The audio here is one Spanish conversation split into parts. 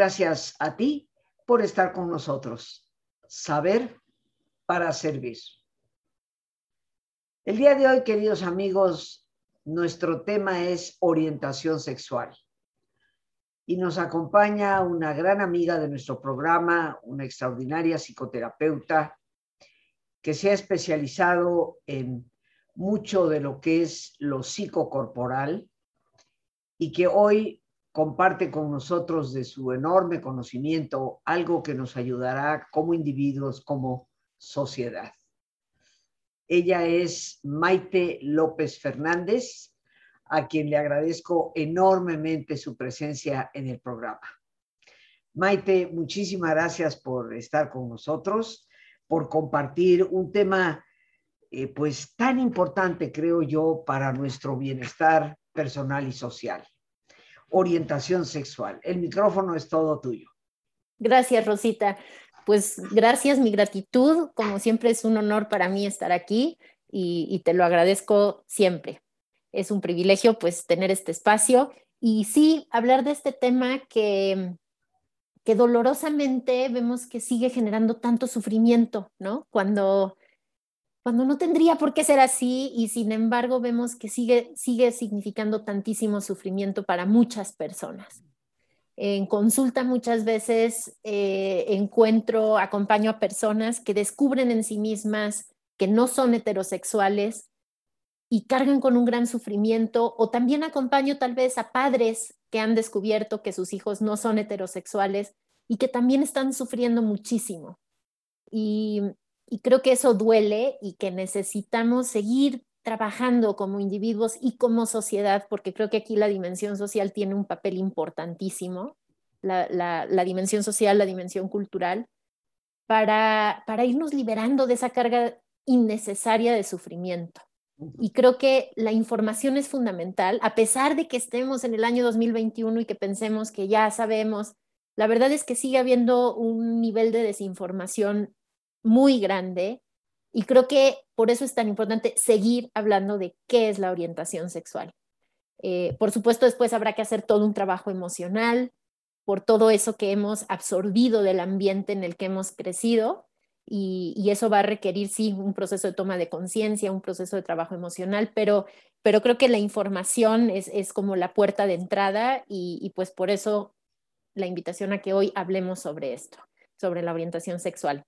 Gracias a ti por estar con nosotros. Saber para servir. El día de hoy, queridos amigos, nuestro tema es orientación sexual. Y nos acompaña una gran amiga de nuestro programa, una extraordinaria psicoterapeuta que se ha especializado en mucho de lo que es lo psicocorporal y que hoy comparte con nosotros de su enorme conocimiento algo que nos ayudará como individuos, como sociedad. Ella es Maite López Fernández, a quien le agradezco enormemente su presencia en el programa. Maite, muchísimas gracias por estar con nosotros, por compartir un tema eh, pues tan importante, creo yo, para nuestro bienestar personal y social. Orientación sexual. El micrófono es todo tuyo. Gracias, Rosita pues gracias, mi gratitud. Como siempre es un honor para mí estar aquí y, te lo agradezco siempre. Es un privilegio pues tener este espacio y sí hablar de este tema que, que dolorosamente vemos que sigue generando tanto sufrimiento, ¿no? Cuando, cuando no tendría por qué ser así y sin embargo vemos que sigue, sigue significando tantísimo sufrimiento para muchas personas. En consulta muchas veces eh, encuentro, acompaño a personas que descubren en sí mismas que no son heterosexuales y cargan con un gran sufrimiento, o también acompaño tal vez a padres que han descubierto que sus hijos no son heterosexuales y que también están sufriendo muchísimo. Y, y creo que eso duele y que necesitamos seguir trabajando como individuos y como sociedad, porque creo que aquí la dimensión social tiene un papel importantísimo, la, dimensión social, la dimensión cultural, para, para irnos liberando de esa carga innecesaria de sufrimiento. Y creo que la información es fundamental, a pesar de que estemos en el año 2021 y que pensemos que ya sabemos, la verdad es que sigue habiendo un nivel de desinformación muy grande y creo que por eso es tan importante seguir hablando de qué es la orientación sexual. Eh, por supuesto, después habrá que hacer todo un trabajo emocional por todo eso que hemos absorbido del ambiente en el que hemos crecido y, eso va a requerir, sí, un proceso de toma de conciencia, un proceso de trabajo emocional, pero, pero creo que la información es, es como la puerta de entrada y, y pues por eso la invitación a que hoy hablemos sobre esto, sobre la orientación sexual.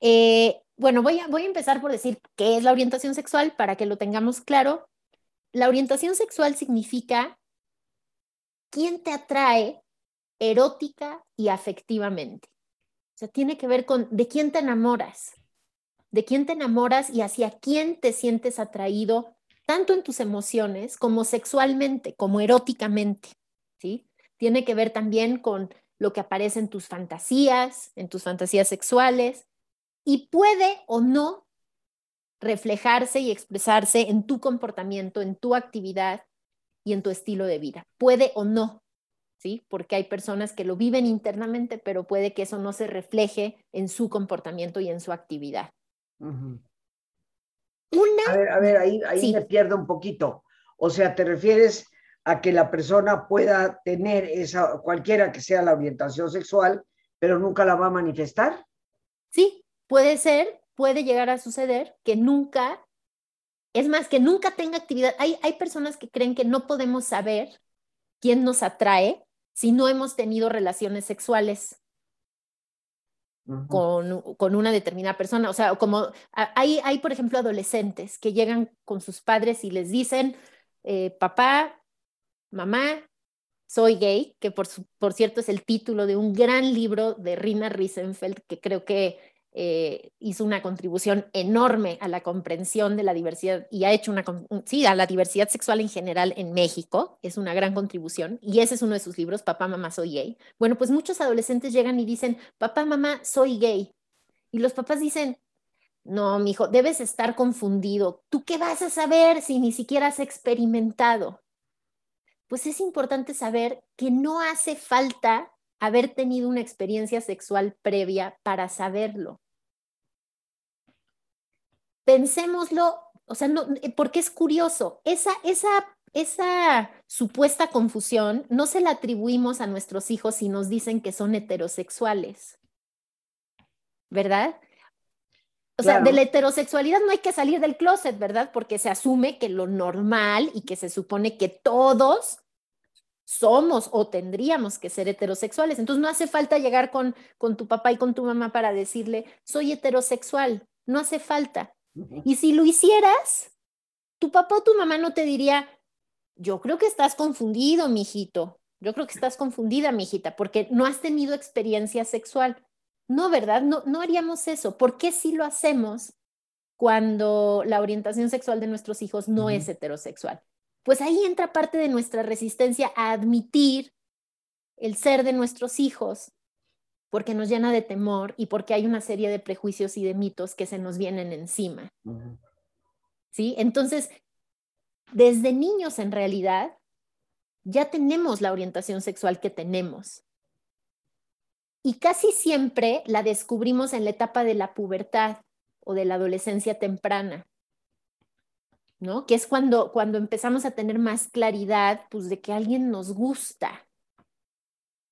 Eh, bueno, voy a, voy a empezar por decir qué es la orientación sexual para que lo tengamos claro. La orientación sexual significa quién te atrae erótica y afectivamente. O sea, tiene que ver con de quién te enamoras, de quién te enamoras y hacia quién te sientes atraído, tanto en tus emociones como sexualmente, como eróticamente, ¿sí? Tiene que ver también con lo que aparece en tus fantasías, en tus fantasías sexuales, y puede o no reflejarse y expresarse en tu comportamiento, en tu actividad y en tu estilo de vida. Puede o no, ¿sí? Porque hay personas que lo viven internamente, pero puede que eso no se refleje en su comportamiento y en su actividad. Una... A ver, a ver, ahí, ahí me pierdo un poquito. O sea, ¿te refieres a que la persona pueda tener esa, cualquiera que sea la orientación sexual, pero nunca la va a manifestar? Sí, Puede ser, puede llegar a suceder que nunca, es más, que nunca tenga actividad. Hay, hay personas que creen que no podemos saber quién nos atrae si no hemos tenido relaciones sexuales con, con, una determinada persona. O sea, como hay, hay, por ejemplo, adolescentes que llegan con sus padres y les dicen, eh, papá, mamá, soy gay, que por, por cierto es el título de un gran libro de Rina Riesenfeld, que creo que eh, hizo una contribución enorme a la comprensión de la diversidad y ha hecho una, sí, a la diversidad sexual en general en México, es una gran contribución y ese es uno de sus libros, Papá, Mamá, Soy Gay. Bueno, pues muchos adolescentes llegan y dicen, Papá, Mamá, soy gay. Y los papás dicen, no, mi hijo, debes estar confundido. ¿Tú qué vas a saber si ni siquiera has experimentado? Pues es importante saber que no hace falta haber tenido una experiencia sexual previa para saberlo pensémoslo, o sea, no, eh, porque es curioso, esa, esa esa supuesta confusión no se la atribuimos a nuestros hijos si nos dicen que son heterosexuales, ¿verdad? O sea, de la heterosexualidad no hay que salir del closet, ¿verdad? Porque se asume que lo normal y que se supone que todos somos o tendríamos que ser heterosexuales. Entonces no hace falta llegar con, con tu papá y con tu mamá para decirle, soy heterosexual. No hace falta. Y si lo hicieras, tu papá o tu mamá no te diría, yo creo que estás confundido, mijito. Yo creo que estás confundida, mijita, porque no has tenido experiencia sexual. No, ¿verdad? No, no haríamos eso. ¿Por qué si lo hacemos cuando la orientación sexual de nuestros hijos no es heterosexual? Pues ahí entra parte de nuestra resistencia a admitir el ser de nuestros hijos, porque nos llena de temor y porque hay una serie de prejuicios y de mitos que se nos vienen encima. ¿Sí? Entonces, desde niños en realidad, ya tenemos la orientación sexual que tenemos. Y casi siempre la descubrimos en la etapa de la pubertad o de la adolescencia temprana, ¿no? Que es cuando, cuando empezamos a tener más claridad, pues, de que alguien nos gusta.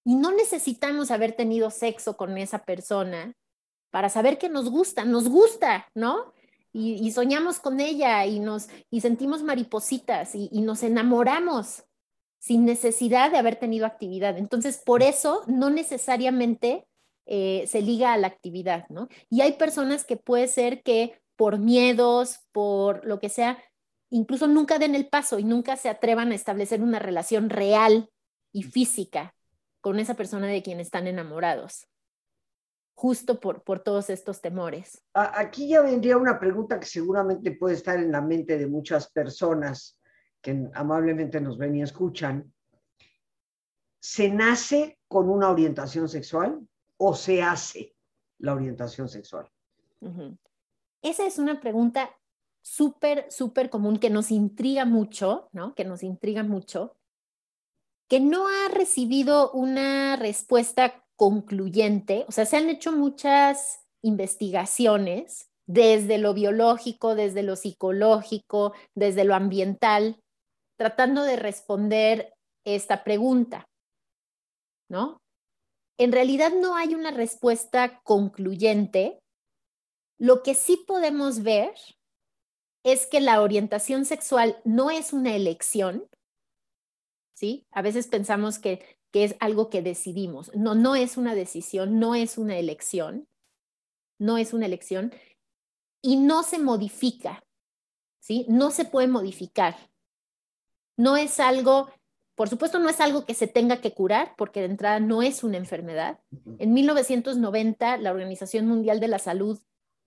Y no necesitamos haber tenido sexo con esa persona para saber que nos gusta, nos gusta, ¿no? Y, soñamos con ella y nos y sentimos maripositas y, y nos enamoramos sin necesidad de haber tenido actividad. Entonces, por eso no necesariamente eh, se liga a la actividad, ¿no? Y hay personas que puede ser que por miedos, por lo que sea, incluso nunca den el paso y nunca se atrevan a establecer una relación real y física con esa persona de quien están enamorados, justo por, por todos estos temores. Aquí ya vendría una pregunta que seguramente puede estar en la mente de muchas personas que amablemente nos ven y escuchan, ¿se nace con una orientación sexual o se hace la orientación sexual? Esa es una pregunta súper, súper común que nos intriga mucho, ¿no? Que nos intriga mucho, que no ha recibido una respuesta concluyente. O sea, se han hecho muchas investigaciones desde lo biológico, desde lo psicológico, desde lo ambiental, tratando de responder esta pregunta, ¿no? En realidad no hay una respuesta concluyente. Lo que sí podemos ver es que la orientación sexual no es una elección, ¿sí? A veces pensamos que, que es algo que decidimos. No, no es una decisión, no es una elección, no es una elección y no se modifica, ¿sí? No se puede modificar. No es algo, por supuesto, no es algo que se tenga que curar, porque de entrada no es una enfermedad. En 1990, la Organización Mundial de la Salud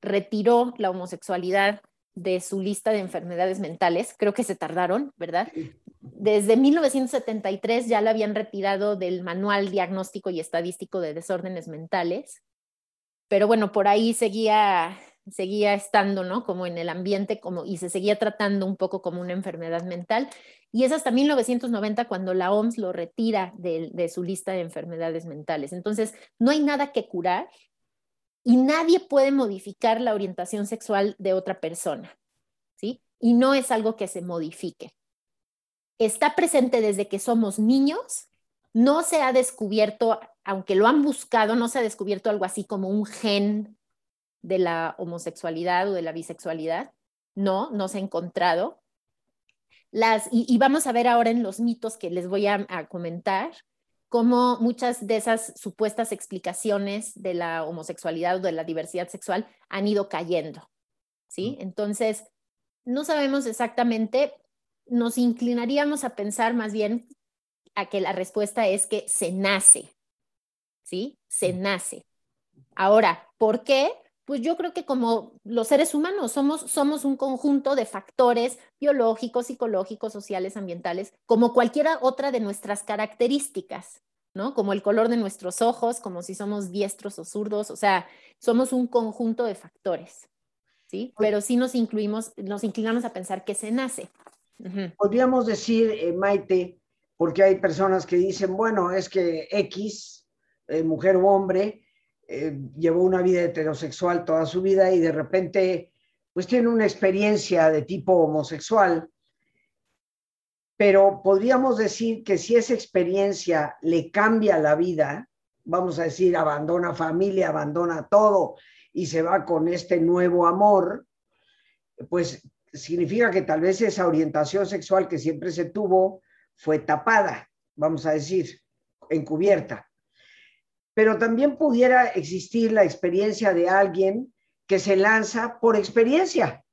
retiró la homosexualidad de su lista de enfermedades mentales. Creo que se tardaron, ¿verdad? Desde 1973 ya la habían retirado del Manual Diagnóstico y Estadístico de Desórdenes Mentales. Pero bueno, por ahí seguía seguía estando, ¿no? Como en el ambiente como, y se seguía tratando un poco como una enfermedad mental. Y es hasta 1990 cuando la OMS lo retira de, de su lista de enfermedades mentales. Entonces, no hay nada que curar y nadie puede modificar la orientación sexual de otra persona, ¿sí? Y no es algo que se modifique. Está presente desde que somos niños, no se ha descubierto, aunque lo han buscado, no se ha descubierto algo así como un gen de la homosexualidad o de la bisexualidad. No, no se ha encontrado. Las, y, vamos a ver ahora en los mitos que les voy a, comentar, cómo muchas de esas supuestas explicaciones de la homosexualidad o de la diversidad sexual han ido cayendo. ¿sí? Entonces, no sabemos exactamente, nos inclinaríamos a pensar más bien a que la respuesta es que se nace, ¿sí? Se nace. Ahora, ¿por qué? pues yo creo que como los seres humanos somos, somos un conjunto de factores biológicos, psicológicos, sociales, ambientales, como cualquiera otra de nuestras características, ¿no? Como el color de nuestros ojos, como si somos diestros o zurdos, o sea, somos un conjunto de factores, ¿sí? Pero sí nos incluimos, nos inclinamos a pensar que se nace. Podríamos decir, eh, Maite, porque hay personas que dicen, bueno, es que X, eh, mujer o hombre, eh, llevó una vida heterosexual toda su vida y de repente pues tiene una experiencia de tipo homosexual. pero podríamos decir que si esa experiencia le cambia la vida, vamos a decir, abandona familia, abandona todo y se va con este nuevo amor, pues significa que tal vez esa orientación sexual que siempre se tuvo fue tapada, vamos a decir, encubierta. Pero también pudiera existir la experiencia de alguien que se lanza por experiencia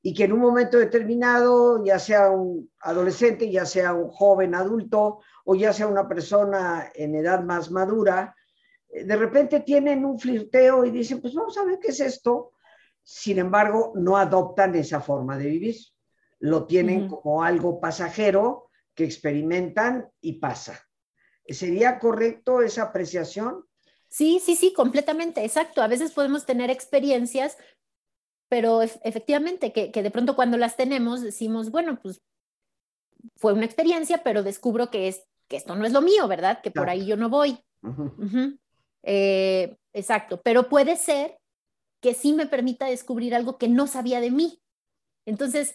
y que en un momento determinado, ya sea un adolescente, ya sea un joven adulto o ya sea una persona en edad más madura, de repente tienen un flirteo y dicen, pues vamos a ver qué es esto. Sin embargo, no adoptan esa forma de vivir. Lo tienen como algo pasajero que experimentan y pasa. ¿Sería correcto esa apreciación? Sí, sí, sí, completamente, exacto. A veces podemos tener experiencias, pero efectivamente que, de pronto cuando las tenemos decimos, bueno, pues fue una experiencia, pero descubro que, es, que esto no es lo mío, ¿verdad? Que por ahí yo no voy. Eh, exacto, pero puede ser que sí me permita descubrir algo que no sabía de mí. Entonces,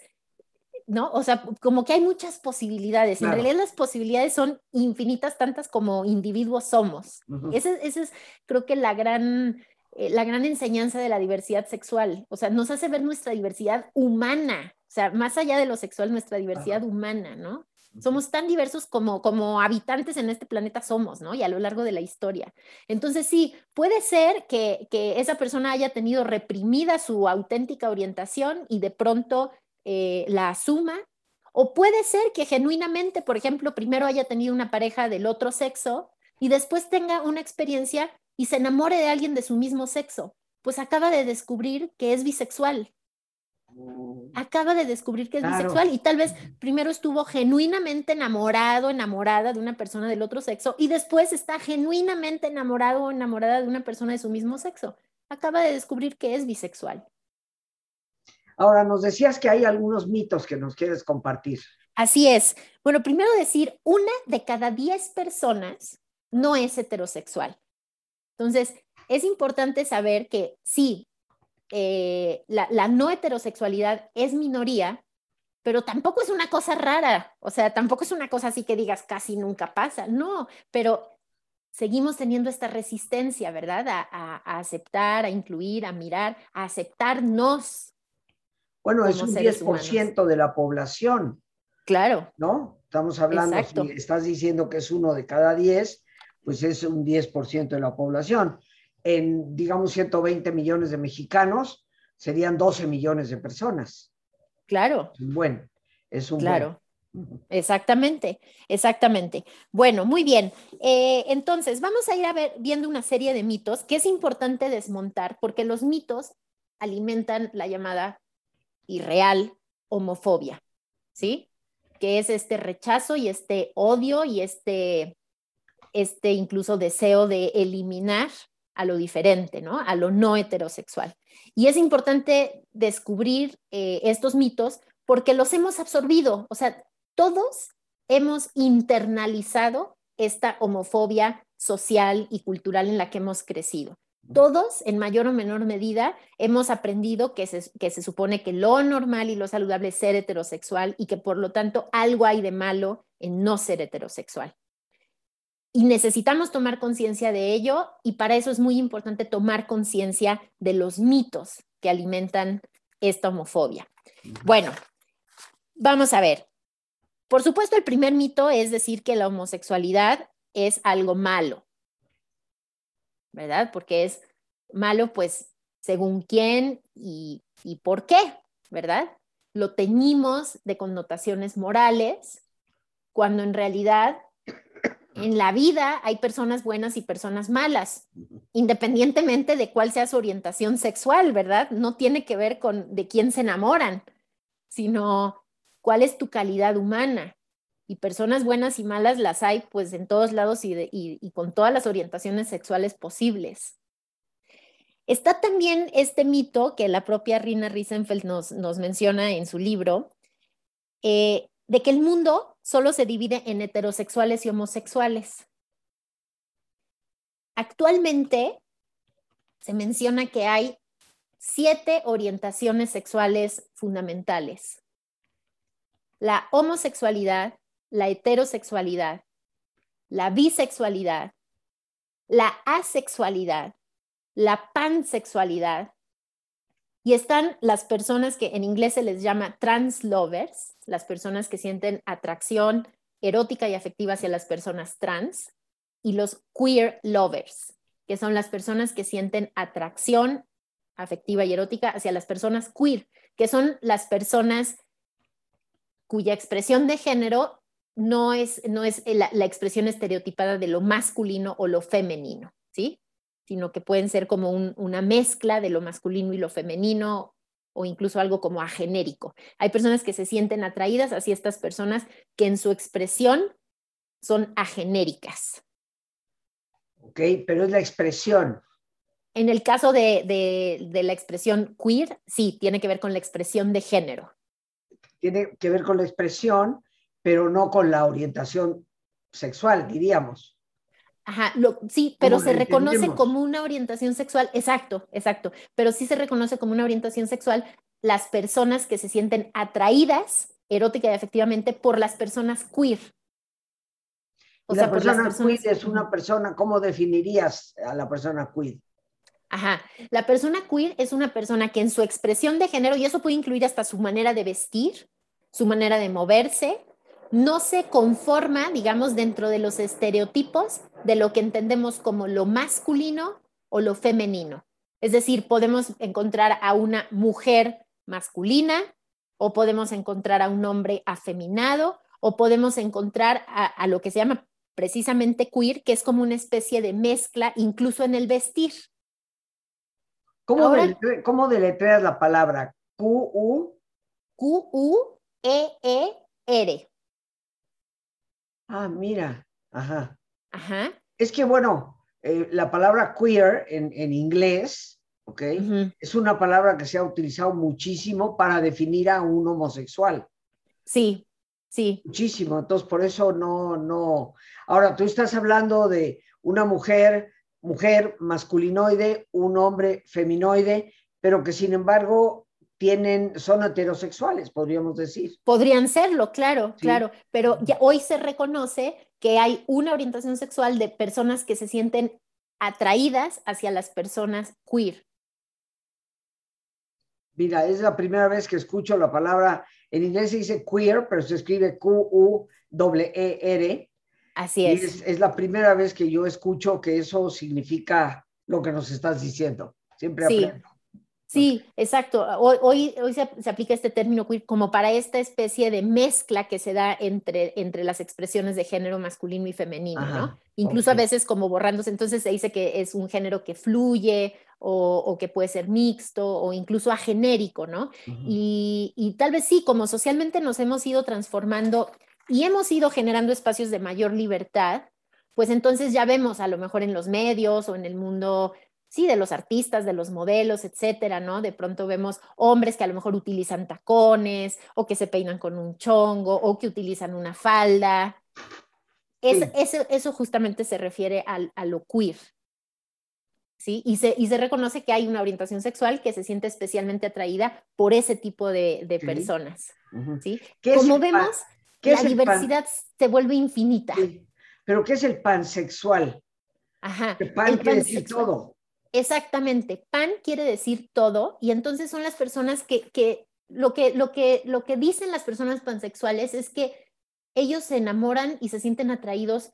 ¿no? O sea, como que hay muchas posibilidades. En realidad las posibilidades son infinitas, tantas como individuos somos. Esa es, creo que, la gran, eh, la gran enseñanza de la diversidad sexual. O sea, nos hace ver nuestra diversidad humana. O sea, más allá de lo sexual, nuestra diversidad humana, ¿no? Somos tan diversos como, como habitantes en este planeta somos, ¿no? Y a lo largo de la historia. Entonces, sí, puede ser que, que esa persona haya tenido reprimida su auténtica orientación y de pronto eh, la asuma, o puede ser que genuinamente, por ejemplo, primero haya tenido una pareja del otro sexo y después tenga una experiencia y se enamore de alguien de su mismo sexo, pues acaba de descubrir que es bisexual. Acaba de descubrir que es bisexual y tal vez primero estuvo genuinamente enamorado, enamorada de una persona del otro sexo y después está genuinamente enamorado o enamorada de una persona de su mismo sexo. Acaba de descubrir que es bisexual. Ahora, nos decías que hay algunos mitos que nos quieres compartir. Así es. Bueno, primero decir, una de cada diez personas no es heterosexual. Entonces, es importante saber que sí, eh, la, la, no heterosexualidad es minoría, pero tampoco es una cosa rara, o sea, tampoco es una cosa así que digas casi nunca pasa, no, pero seguimos teniendo esta resistencia, ¿verdad? A, a aceptar, a incluir, a mirar, a aceptarnos bueno, es un 10% de la población. Claro. ¿No? Estamos hablando, si estás diciendo que es uno de cada 10, pues es un 10% de la población. En, digamos, 120 millones de mexicanos, serían 12 millones de personas. Claro. Bueno, es un claro. Exactamente, exactamente. Bueno, muy bien. Eh, entonces, vamos a ir a ver, viendo una serie de mitos que es importante desmontar porque los mitos alimentan la llamada y real homofobia, ¿sí? Que es este rechazo y este odio y este, este incluso deseo de eliminar a lo diferente, ¿no? A lo no heterosexual. Y es importante descubrir eh, estos mitos porque los hemos absorbido, o sea, todos hemos internalizado esta homofobia social y cultural en la que hemos crecido todos, en mayor o menor medida, hemos aprendido que se, que se supone que lo normal y lo saludable es ser heterosexual y que por lo tanto algo hay de malo en no ser heterosexual. Y necesitamos tomar conciencia de ello y para eso es muy importante tomar conciencia de los mitos que alimentan esta homofobia. Bueno, vamos a ver. Por supuesto, el primer mito es decir que la homosexualidad es algo malo. ¿verdad? Porque es malo, pues, según quién y, por qué, ¿verdad? Lo teñimos de connotaciones morales, cuando en realidad en la vida hay personas buenas y personas malas, independientemente de cuál sea su orientación sexual, ¿verdad? No tiene que ver con de quién se enamoran, sino cuál es tu calidad humana y personas buenas y malas las hay pues en todos lados y, con todas las orientaciones sexuales posibles. Está también este mito que la propia Rina Riesenfeld nos, nos menciona en su libro, eh, de que el mundo solo se divide en heterosexuales y homosexuales. Actualmente se menciona que hay siete orientaciones sexuales fundamentales la homosexualidad, la heterosexualidad, la bisexualidad, la asexualidad, la pansexualidad, y están las personas que en inglés se les llama trans lovers, las personas que sienten atracción erótica y afectiva hacia las personas trans, y los queer lovers, que son las personas que sienten atracción afectiva y erótica hacia las personas queer, que son las personas cuya expresión de género no es, no es la, la expresión estereotipada de lo masculino o lo femenino, ¿sí? Sino que pueden ser como una mezcla de lo masculino y lo femenino o incluso algo como agenérico. Hay personas que se sienten atraídas hacia estas personas que en su expresión son agenéricas. Ok, pero es la expresión. En el caso de, de la expresión queer, sí, tiene que ver con la expresión de género. Tiene que ver con la expresión, pero no con la orientación sexual, diríamos. Ajá, sí, pero se reconoce como una orientación sexual, exacto, exacto, pero sí se reconoce como una orientación sexual las personas que se sienten atraídas erótica y efectivamente por las personas queer. O sea, la persona queer es una persona, ¿cómo definirías a la persona queer? Ajá, la persona queer es una persona que en su expresión de género, y eso puede incluir hasta su manera de vestir, su manera de moverse, no se conforma, digamos, dentro de los estereotipos de lo que entendemos como lo masculino o lo femenino. Es decir, podemos encontrar a una mujer masculina o podemos encontrar a un hombre afeminado o podemos encontrar a, lo que se llama precisamente queer, que es como una especie de mezcla incluso en el vestir. ¿Cómo, ¿cómo deletreas la palabra? Q-U. Q-U-E-E-R. Ah, mira, ajá. Ajá. Es que, bueno, eh, la palabra queer en, inglés, ¿ok? Es una palabra que se ha utilizado muchísimo para definir a un homosexual. Sí, sí. Muchísimo, entonces por eso no, no. Ahora, tú estás hablando de una mujer, mujer masculinoide, un hombre feminoide, pero que sin embargo tienen, son heterosexuales, podríamos decir. Podrían serlo, claro, claro, pero ya hoy se reconoce que hay una orientación sexual de personas que se sienten atraídas hacia las personas queer. Mira, es la primera vez que escucho la palabra, en inglés se dice queer, pero se escribe Q-U-E-R. Así es. es. la primera vez que yo escucho que eso significa lo que nos estás diciendo. Siempre aprendo. Sí, exacto. Hoy, hoy, se, aplica este término queer como para esta especie de mezcla que se da entre, entre las expresiones de género masculino y femenino, ¿no? Incluso a veces como borrándose, entonces se dice que es un género que fluye o, que puede ser mixto o incluso agenérico, ¿no? y, y tal vez sí, como socialmente nos hemos ido transformando y hemos ido generando espacios de mayor libertad, pues entonces ya vemos a lo mejor en los medios o en el mundo sí, de los artistas, de los modelos, etcétera, ¿no? De pronto vemos hombres que a lo mejor utilizan tacones o que se peinan con un chongo o que utilizan una falda. eso, justamente se refiere a lo queer. ¿Sí? Y se, y se reconoce que hay una orientación sexual que se siente especialmente atraída por ese tipo de, personas. ¿sí? Como vemos, la diversidad se vuelve infinita. Pero ¿qué es el pansexual? Ajá. El pan quiere decir todo. Exactamente, pan quiere decir todo y entonces son las personas que, lo que, lo que, lo que dicen las personas pansexuales es que ellos se enamoran y se sienten atraídos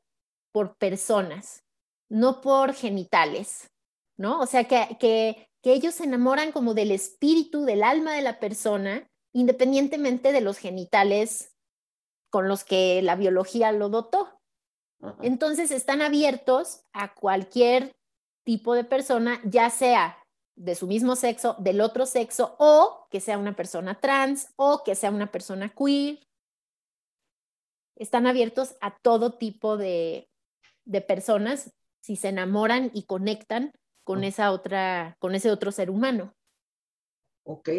por personas, no por genitales, ¿no? O sea, que, que, que ellos se enamoran como del espíritu, del alma de la persona, independientemente de los genitales con los que la biología lo dotó. Entonces están abiertos a cualquier tipo de persona, ya sea de su mismo sexo, del otro sexo, o que sea una persona trans, o que sea una persona queer. Están abiertos a todo tipo de, de personas si se enamoran y conectan con esa otra, con ese otro ser humano. Ok,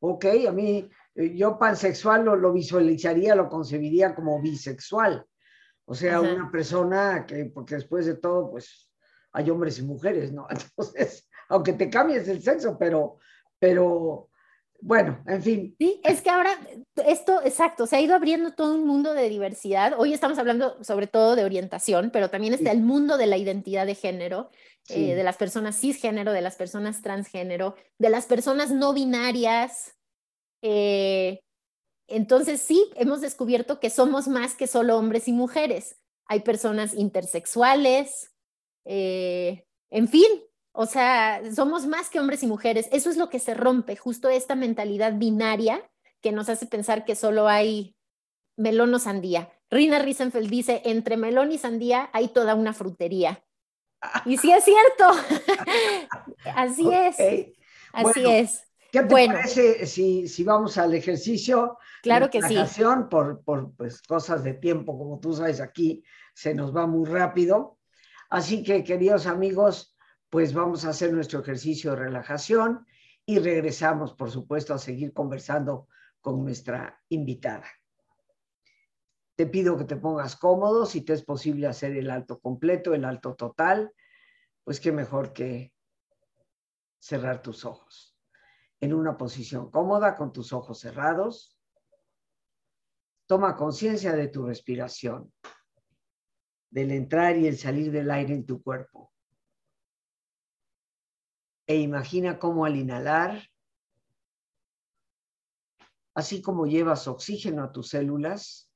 ok, a mí eh, yo pansexual lo, lo visualizaría, lo concebiría como bisexual. O sea, una persona que, porque después de todo, pues hay hombres y mujeres, ¿no? Entonces, aunque te cambies el sexo, pero, pero Bueno, en fin. Sí, es que ahora esto, exacto, se ha ido abriendo todo un mundo de diversidad. Hoy estamos hablando sobre todo de orientación, pero también está el mundo de la identidad de género, eh, de las personas cisgénero, de las personas transgénero, de las personas no binarias. Eh, entonces sí, hemos descubierto que somos más que solo hombres y mujeres. Hay personas intersexuales, eh, en fin, o sea, somos más que hombres y mujeres. Eso es lo que se rompe, justo esta mentalidad binaria que nos hace pensar que solo hay melón o sandía. Rina Riesenfeld dice, entre melón y sandía hay toda una frutería. Y sí es cierto. Así es. Así es. ¿Qué te parece si, si, vamos al ejercicio? Claro que sí. Por, por pues, cosas de tiempo, como tú sabes, aquí se nos va muy rápido. Así que, queridos amigos, pues vamos a hacer nuestro ejercicio de relajación y regresamos, por supuesto, a seguir conversando con nuestra invitada. Te pido que te pongas cómodo, si te es posible hacer el alto completo, el alto total, pues qué mejor que cerrar tus ojos. En una posición cómoda, con tus ojos cerrados, toma conciencia de tu respiración, del entrar y el salir del aire en tu cuerpo e imagina cómo al inhalar, así como llevas oxígeno a tus células,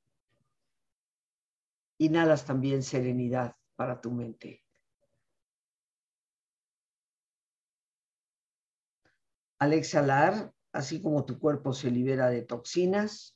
inhalas también serenidad para tu mente. Al exhalar, así como tu cuerpo se libera de toxinas,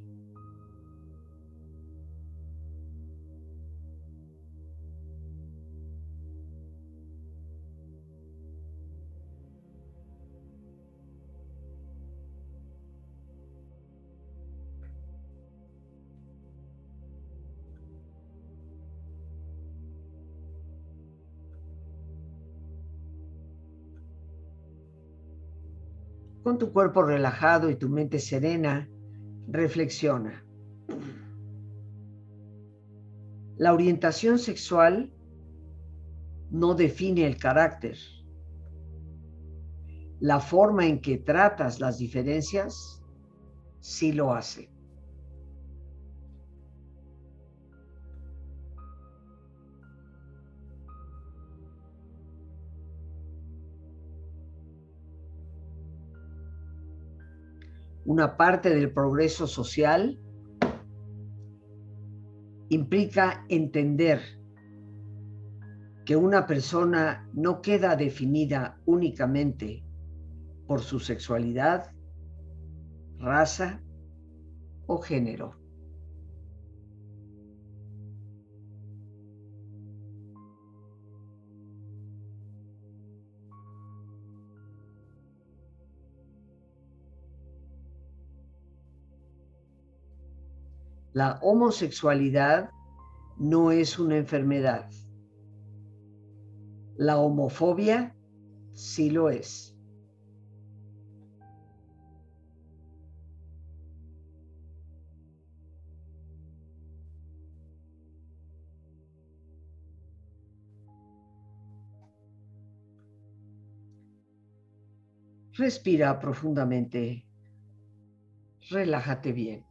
Con tu cuerpo relajado y tu mente serena, reflexiona. La orientación sexual no define el carácter. La forma en que tratas las diferencias sí lo hace. Una parte del progreso social implica entender que una persona no queda definida únicamente por su sexualidad, raza o género. La homosexualidad no es una enfermedad. La homofobia sí lo es. Respira profundamente. Relájate bien.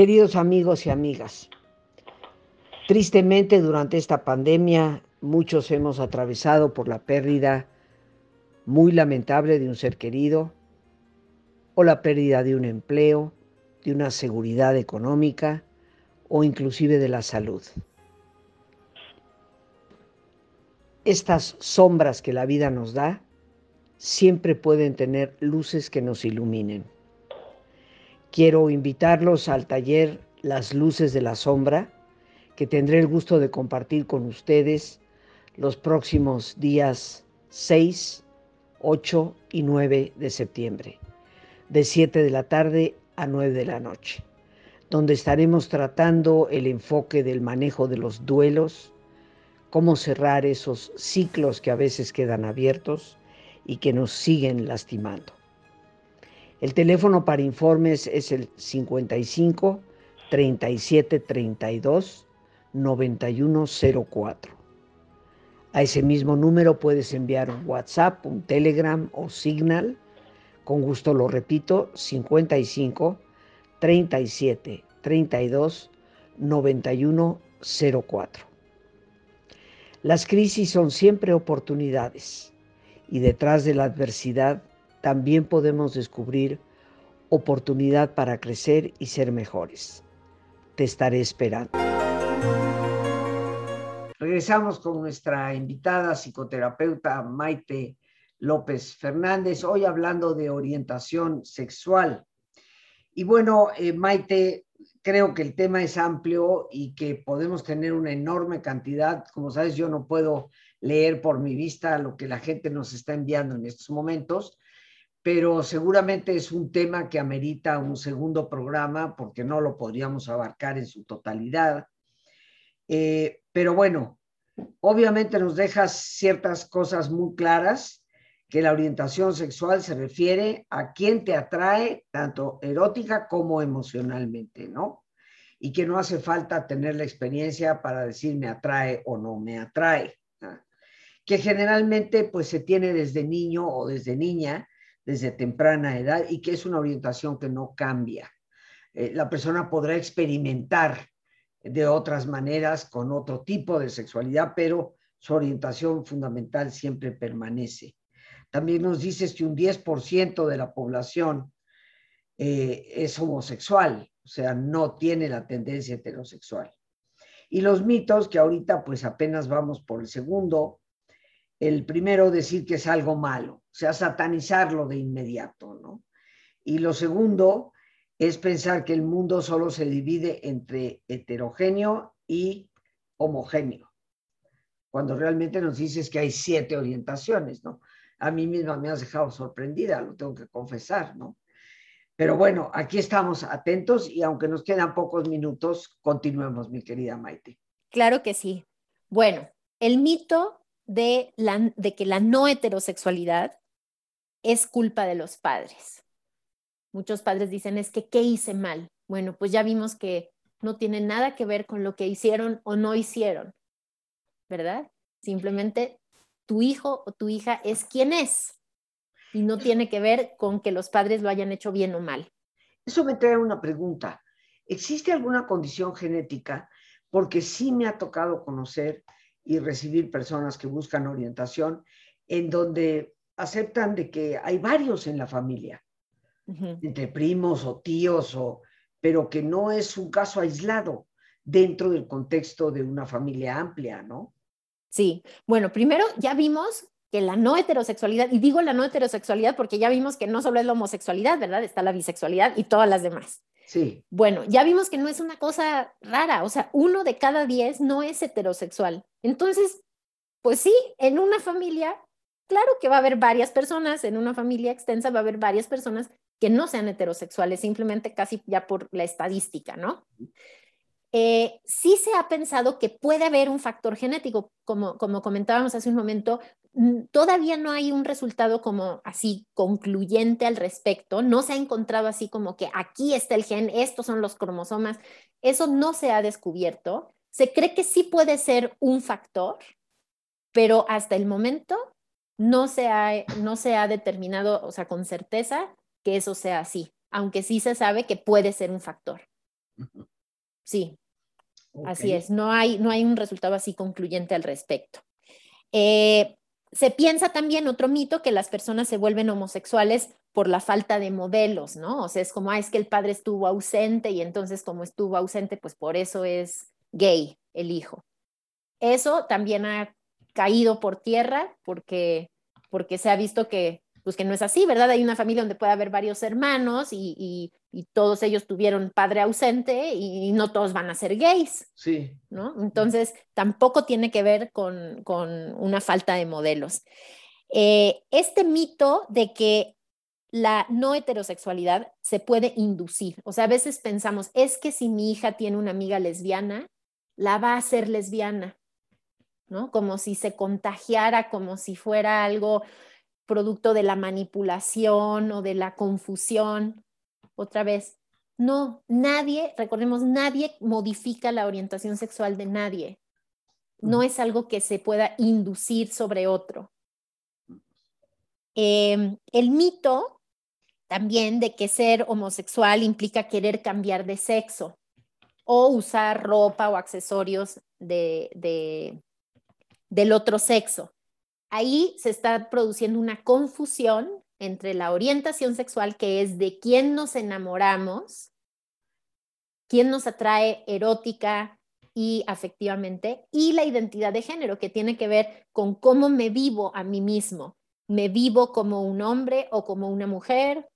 Queridos amigos y amigas, tristemente durante esta pandemia muchos hemos atravesado por la pérdida muy lamentable de un ser querido o la pérdida de un empleo, de una seguridad económica o inclusive de la salud. Estas sombras que la vida nos da siempre pueden tener luces que nos iluminen. Quiero invitarlos al taller Las Luces de la Sombra, que tendré el gusto de compartir con ustedes los próximos días 6, 8 y 9 de septiembre. de 7 de la tarde a 9 de la noche, donde estaremos tratando el enfoque del manejo de los duelos, cómo cerrar esos ciclos que a veces quedan abiertos y que nos siguen lastimando. El teléfono para informes es el 55 37 32 9104. A ese mismo número puedes enviar un WhatsApp, un Telegram o Signal. Con gusto lo repito, 55 37 32 9104. Las crisis son siempre oportunidades y detrás de la adversidad también podemos descubrir oportunidad para crecer y ser mejores. Te estaré esperando. Regresamos con nuestra invitada psicoterapeuta Maite López Fernández, hoy hablando de orientación sexual. Y bueno, eh, Maite, creo que el tema es amplio y que podemos tener una enorme cantidad. Como sabes, yo no puedo leer por mi vista lo que la gente nos está enviando en estos momentos, pero seguramente es un tema que amerita un segundo programa porque no lo podríamos abarcar en su totalidad. Eh, pero bueno, obviamente nos dejas ciertas cosas muy claras, que la orientación sexual se refiere a quién te atrae, tanto erótica como emocionalmente, ¿no? Y que no hace falta tener la experiencia para decir me atrae o no me atrae. Que generalmente pues se tiene desde niño o desde niña desde temprana edad y que es una orientación que no cambia. Eh, la persona podrá experimentar de otras maneras con otro tipo de sexualidad, pero su orientación fundamental siempre permanece. También nos dices que un 10% de la población eh, es homosexual, o sea, no tiene la tendencia heterosexual. Y los mitos, que ahorita pues apenas vamos por el segundo, el primero decir que es algo malo, o sea, satanizarlo de inmediato, ¿no? Y lo segundo es pensar que el mundo solo se divide entre heterogéneo y homogéneo, cuando realmente nos dices que hay siete orientaciones, ¿no? A mí misma me has dejado sorprendida, lo tengo que confesar, ¿no? Pero bueno, aquí estamos atentos y aunque nos quedan pocos minutos, continuemos, mi querida Maite. Claro que sí. Bueno, el mito de, la, de que la no heterosexualidad es culpa de los padres. Muchos padres dicen, es que, ¿qué hice mal? Bueno, pues ya vimos que no tiene nada que ver con lo que hicieron o no hicieron, ¿verdad? Simplemente tu hijo o tu hija es quien es y no tiene que ver con que los padres lo hayan hecho bien o mal. Eso me trae una pregunta. ¿Existe alguna condición genética? Porque sí me ha tocado conocer y recibir personas que buscan orientación en donde aceptan de que hay varios en la familia, entre primos o tíos, o, pero que no es un caso aislado dentro del contexto de una familia amplia, ¿no? Sí, bueno, primero ya vimos que la no heterosexualidad, y digo la no heterosexualidad porque ya vimos que no solo es la homosexualidad, ¿verdad? Está la bisexualidad y todas las demás. Sí. Bueno, ya vimos que no es una cosa rara, o sea, uno de cada diez no es heterosexual. Entonces, pues sí, en una familia, claro que va a haber varias personas, en una familia extensa va a haber varias personas que no sean heterosexuales, simplemente casi ya por la estadística, ¿no? Eh, sí se ha pensado que puede haber un factor genético, como, como comentábamos hace un momento, mm, todavía no hay un resultado como así concluyente al respecto, no se ha encontrado así como que aquí está el gen, estos son los cromosomas, eso no se ha descubierto. Se cree que sí puede ser un factor, pero hasta el momento no se ha, no se ha determinado, o sea, con certeza que eso sea así, aunque sí se sabe que puede ser un factor. Sí, así es, no hay, no hay un resultado así concluyente al respecto. Eh, se piensa también otro mito que las personas se vuelven homosexuales por la falta de modelos, ¿no? O sea, es como, ah, es que el padre estuvo ausente y entonces como estuvo ausente, pues por eso es gay el hijo. Eso también ha caído por tierra porque, porque se ha visto que pues que no es así, ¿verdad? Hay una familia donde puede haber varios hermanos y, todos ellos tuvieron padre ausente y no todos van a ser gays. Sí. ¿no? Entonces, tampoco tiene que ver con, una falta de modelos. Eh, este mito de que la no heterosexualidad se puede inducir. O sea, a veces pensamos, es que si mi hija tiene una amiga lesbiana, la va a hacer lesbiana, ¿no? Como si se contagiara, como si fuera algo producto de la manipulación o de la confusión. Otra vez, no, nadie, recordemos, nadie modifica la orientación sexual de nadie. No es algo que se pueda inducir sobre otro. Em, el mito también de que ser homosexual implica querer cambiar de sexo o usar ropa o accesorios de, del otro sexo. Ahí se está produciendo una confusión entre la orientación sexual, que es de quién nos enamoramos, quién nos atrae erótica y afectivamente, y la identidad de género, que tiene que ver con cómo me vivo a mí mismo. Me vivo como un hombre o como una mujer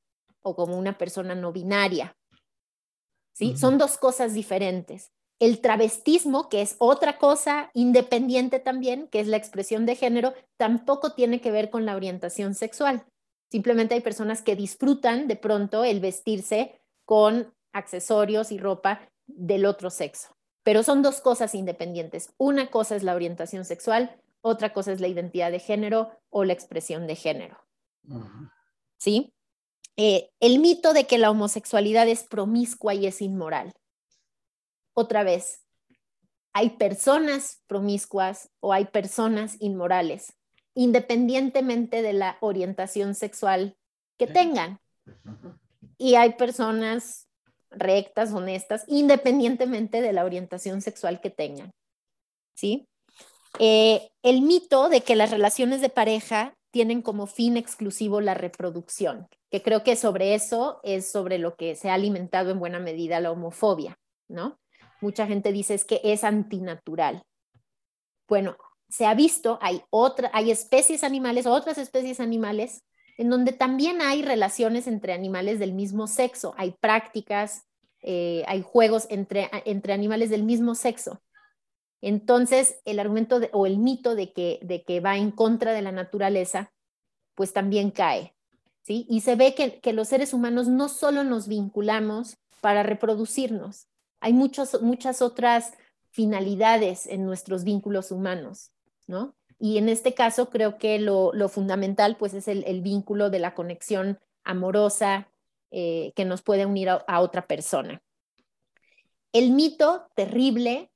o como una persona no binaria. ¿Sí? Son dos cosas diferentes. El travestismo, que es otra cosa independiente también, que es la expresión de género, tampoco tiene que ver con la orientación sexual. Simplemente hay personas que disfrutan de pronto el vestirse con accesorios y ropa del otro sexo. Pero son dos cosas independientes. Una cosa es la orientación sexual, otra cosa es la identidad de género o la expresión de género. ¿Sí? Eh, el mito de que la homosexualidad es promiscua y es inmoral. Otra vez, hay personas promiscuas o hay personas inmorales, independientemente de la orientación sexual que tengan. Y hay personas rectas, honestas, independientemente de la orientación sexual que tengan. ¿Sí? Eh, el mito de que las relaciones de pareja tienen como fin exclusivo la reproducción, que creo que sobre eso es sobre lo que se ha alimentado en buena medida la homofobia, ¿no? Mucha gente dice es que es antinatural. Bueno, se ha visto, hay, otra, hay especies animales, otras especies animales, en donde también hay relaciones entre animales del mismo sexo, hay prácticas, eh, hay juegos entre, entre animales del mismo sexo. Entonces, el argumento o el mito de que, de que va en contra de la naturaleza, pues también cae. ¿sí? Y se ve que, los seres humanos no solo nos vinculamos para reproducirnos, hay muchos, muchas otras finalidades en nuestros vínculos humanos, ¿no? Y en este caso creo que lo, fundamental pues es el, vínculo de la conexión amorosa eh, que nos puede unir a otra persona. El mito terrible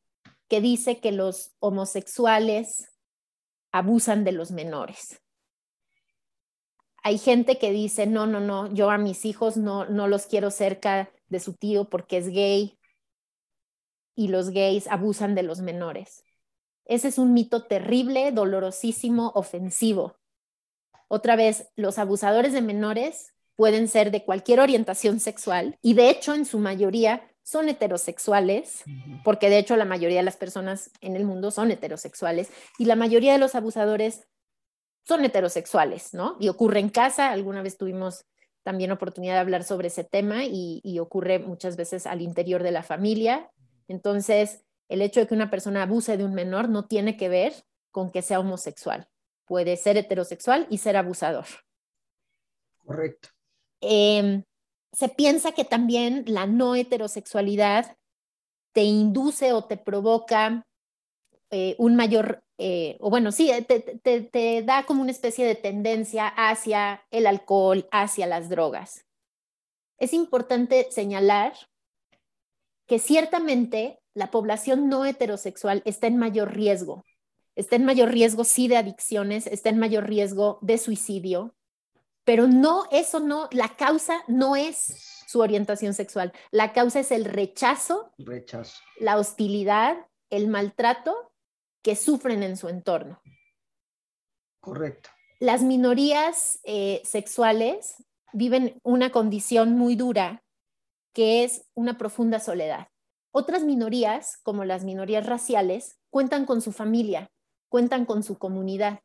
que dice que los homosexuales abusan de los menores. Hay gente que dice, no, no, no, yo a mis hijos no, no los quiero cerca de su tío porque es gay y los gays abusan de los menores. Ese es un mito terrible, dolorosísimo, ofensivo. Otra vez, los abusadores de menores pueden ser de cualquier orientación sexual y de hecho en su mayoría son heterosexuales, porque de hecho la mayoría de las personas en el mundo son heterosexuales y la mayoría de los abusadores son heterosexuales, ¿no? Y ocurre en casa, alguna vez tuvimos también oportunidad de hablar sobre ese tema y, ocurre muchas veces al interior de la familia. Entonces, el hecho de que una persona abuse de un menor no tiene que ver con que sea homosexual. Puede ser heterosexual y ser abusador. Correcto. Em, se piensa que también la no heterosexualidad te induce o te provoca eh, un mayor, eh, o bueno, sí, te, da como una especie de tendencia hacia el alcohol, hacia las drogas. Es importante señalar que ciertamente la población no heterosexual está en mayor riesgo. Está en mayor riesgo, sí, de adicciones, está en mayor riesgo de suicidio, pero no, eso no, la causa no es su orientación sexual, la causa es el rechazo, rechazo. la hostilidad, el maltrato que sufren en su entorno. Correcto. Las minorías eh, sexuales viven una condición muy dura que es una profunda soledad. Otras minorías, como las minorías raciales, cuentan con su familia, cuentan con su comunidad.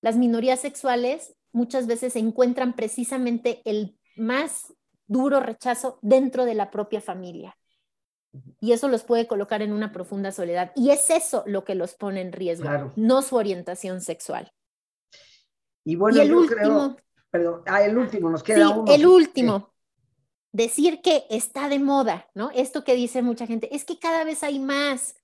Las minorías sexuales muchas veces encuentran precisamente el más duro rechazo dentro de la propia familia. Y eso los puede colocar en una profunda soledad. Y es eso lo que los pone en riesgo, no su orientación sexual. Y bueno, yo creo, Perdón, ah, el último, nos queda sí, El último. Decir que está de moda, ¿no? Esto que dice mucha gente, es que cada vez hay más,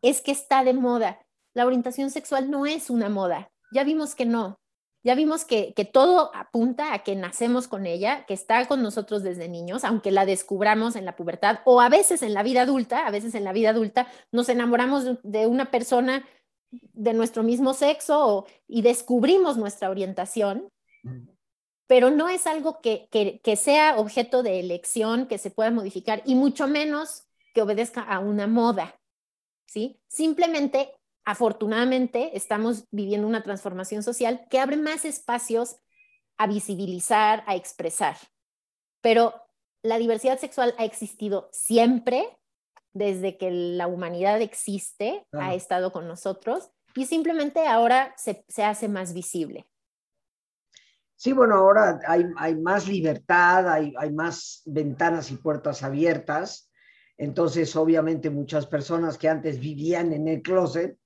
es que está de moda. La orientación sexual no es una moda, ya vimos que no, ya vimos que, que, todo apunta a que nacemos con ella, que está con nosotros desde niños, aunque la descubramos en la pubertad o a veces en la vida adulta, a veces en la vida adulta nos enamoramos de, una persona de nuestro mismo sexo y descubrimos nuestra orientación, pero no es algo que, que, que sea objeto de elección, que se pueda modificar y mucho menos que obedezca a una moda. ¿Sí? Simplemente afortunadamente estamos viviendo una transformación social que abre más espacios a visibilizar, a expresar. Pero la diversidad sexual ha existido siempre, desde que la humanidad existe, ha estado con nosotros y simplemente ahora se, hace más visible. Sí, bueno, ahora hay, más libertad, hay, hay más ventanas y puertas abiertas. Entonces, obviamente, muchas personas que antes vivían en el closet,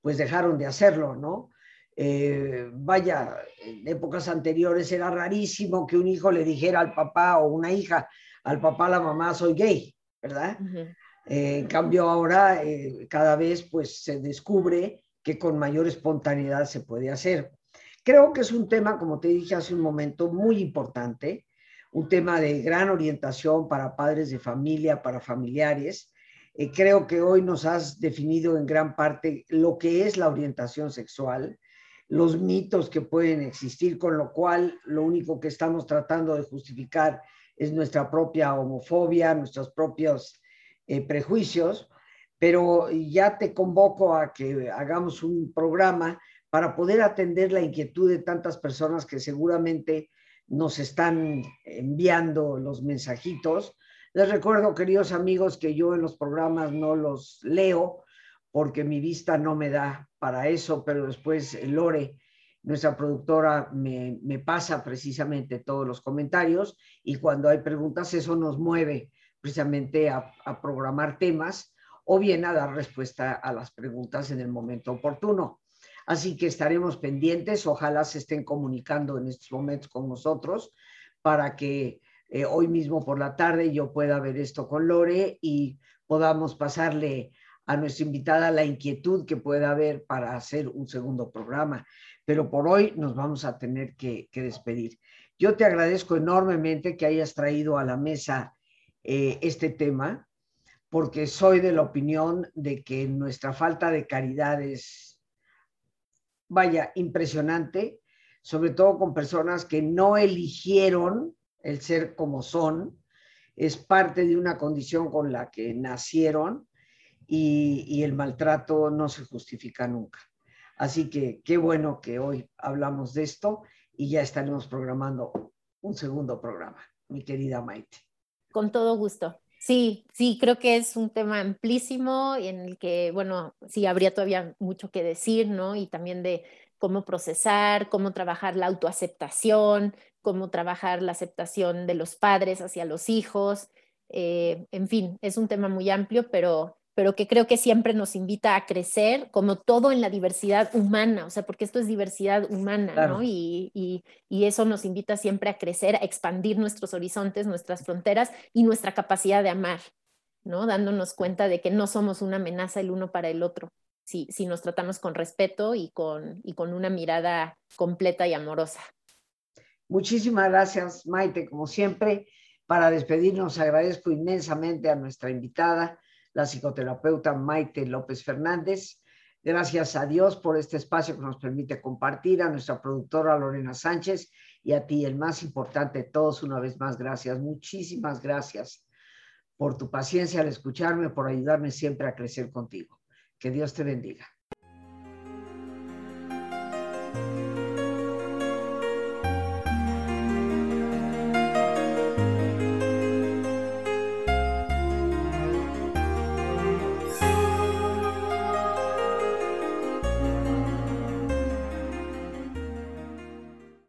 pues dejaron de hacerlo, ¿no? Eh, vaya, en épocas anteriores era rarísimo que un hijo le dijera al papá o una hija, al papá, a la mamá, soy gay, ¿verdad? Eh, en cambio ahora eh, cada vez pues se descubre que con mayor espontaneidad se puede hacer. Creo que es un tema, como te dije hace un momento, muy importante, un tema de gran orientación para padres de familia, para familiares, eh, creo que hoy nos has definido en gran parte lo que es la orientación sexual, los mitos que pueden existir, con lo cual lo único que estamos tratando de justificar es nuestra propia homofobia, nuestros propios eh, prejuicios, pero ya te convoco a que hagamos un programa para poder atender la inquietud de tantas personas que seguramente nos están enviando los mensajitos. Les recuerdo, queridos amigos, que yo en los programas no los leo porque mi vista no me da para eso, pero después Lore, nuestra productora, me, pasa precisamente todos los comentarios y cuando hay preguntas eso nos mueve precisamente a, a programar temas o bien a dar respuesta a las preguntas en el momento oportuno. Así que estaremos pendientes, ojalá se estén comunicando en estos momentos con nosotros para que eh, hoy mismo por la tarde yo pueda ver esto con Lore y podamos pasarle a nuestra invitada la inquietud que pueda haber para hacer un segundo programa. Pero por hoy nos vamos a tener que, despedir. Yo te agradezco enormemente que hayas traído a la mesa eh, este tema, porque soy de la opinión de que nuestra falta de caridad es, vaya, impresionante, sobre todo con personas que no eligieron el ser como son, es parte de una condición con la que nacieron y, el maltrato no se justifica nunca. Así que qué bueno que hoy hablamos de esto y ya estaremos programando un segundo programa, mi querida Maite. Con todo gusto. Sí, sí, creo que es un tema amplísimo en el que, bueno, sí, habría todavía mucho que decir, ¿no? Y también de cómo procesar, cómo trabajar la autoaceptación, cómo trabajar la aceptación de los padres hacia los hijos. Eh, en fin, es un tema muy amplio, pero, pero que creo que siempre nos invita a crecer, como todo en la diversidad humana, o sea, porque esto es diversidad humana, ¿no? Y, y, y, eso nos invita siempre a crecer, a expandir nuestros horizontes, nuestras fronteras y nuestra capacidad de amar, ¿no? Dándonos cuenta de que no somos una amenaza el uno para el otro si, si nos tratamos con respeto y con, y con una mirada completa y amorosa. Muchísimas gracias, Maite, como siempre. Para despedirnos, agradezco inmensamente a nuestra invitada, la psicoterapeuta Maite López Fernández. Gracias a Dios por este espacio que nos permite compartir, a nuestra productora Lorena Sánchez y a ti, el más importante de todos, una vez más, gracias. Muchísimas gracias por tu paciencia al escucharme, por ayudarme siempre a crecer contigo. Que Dios te bendiga.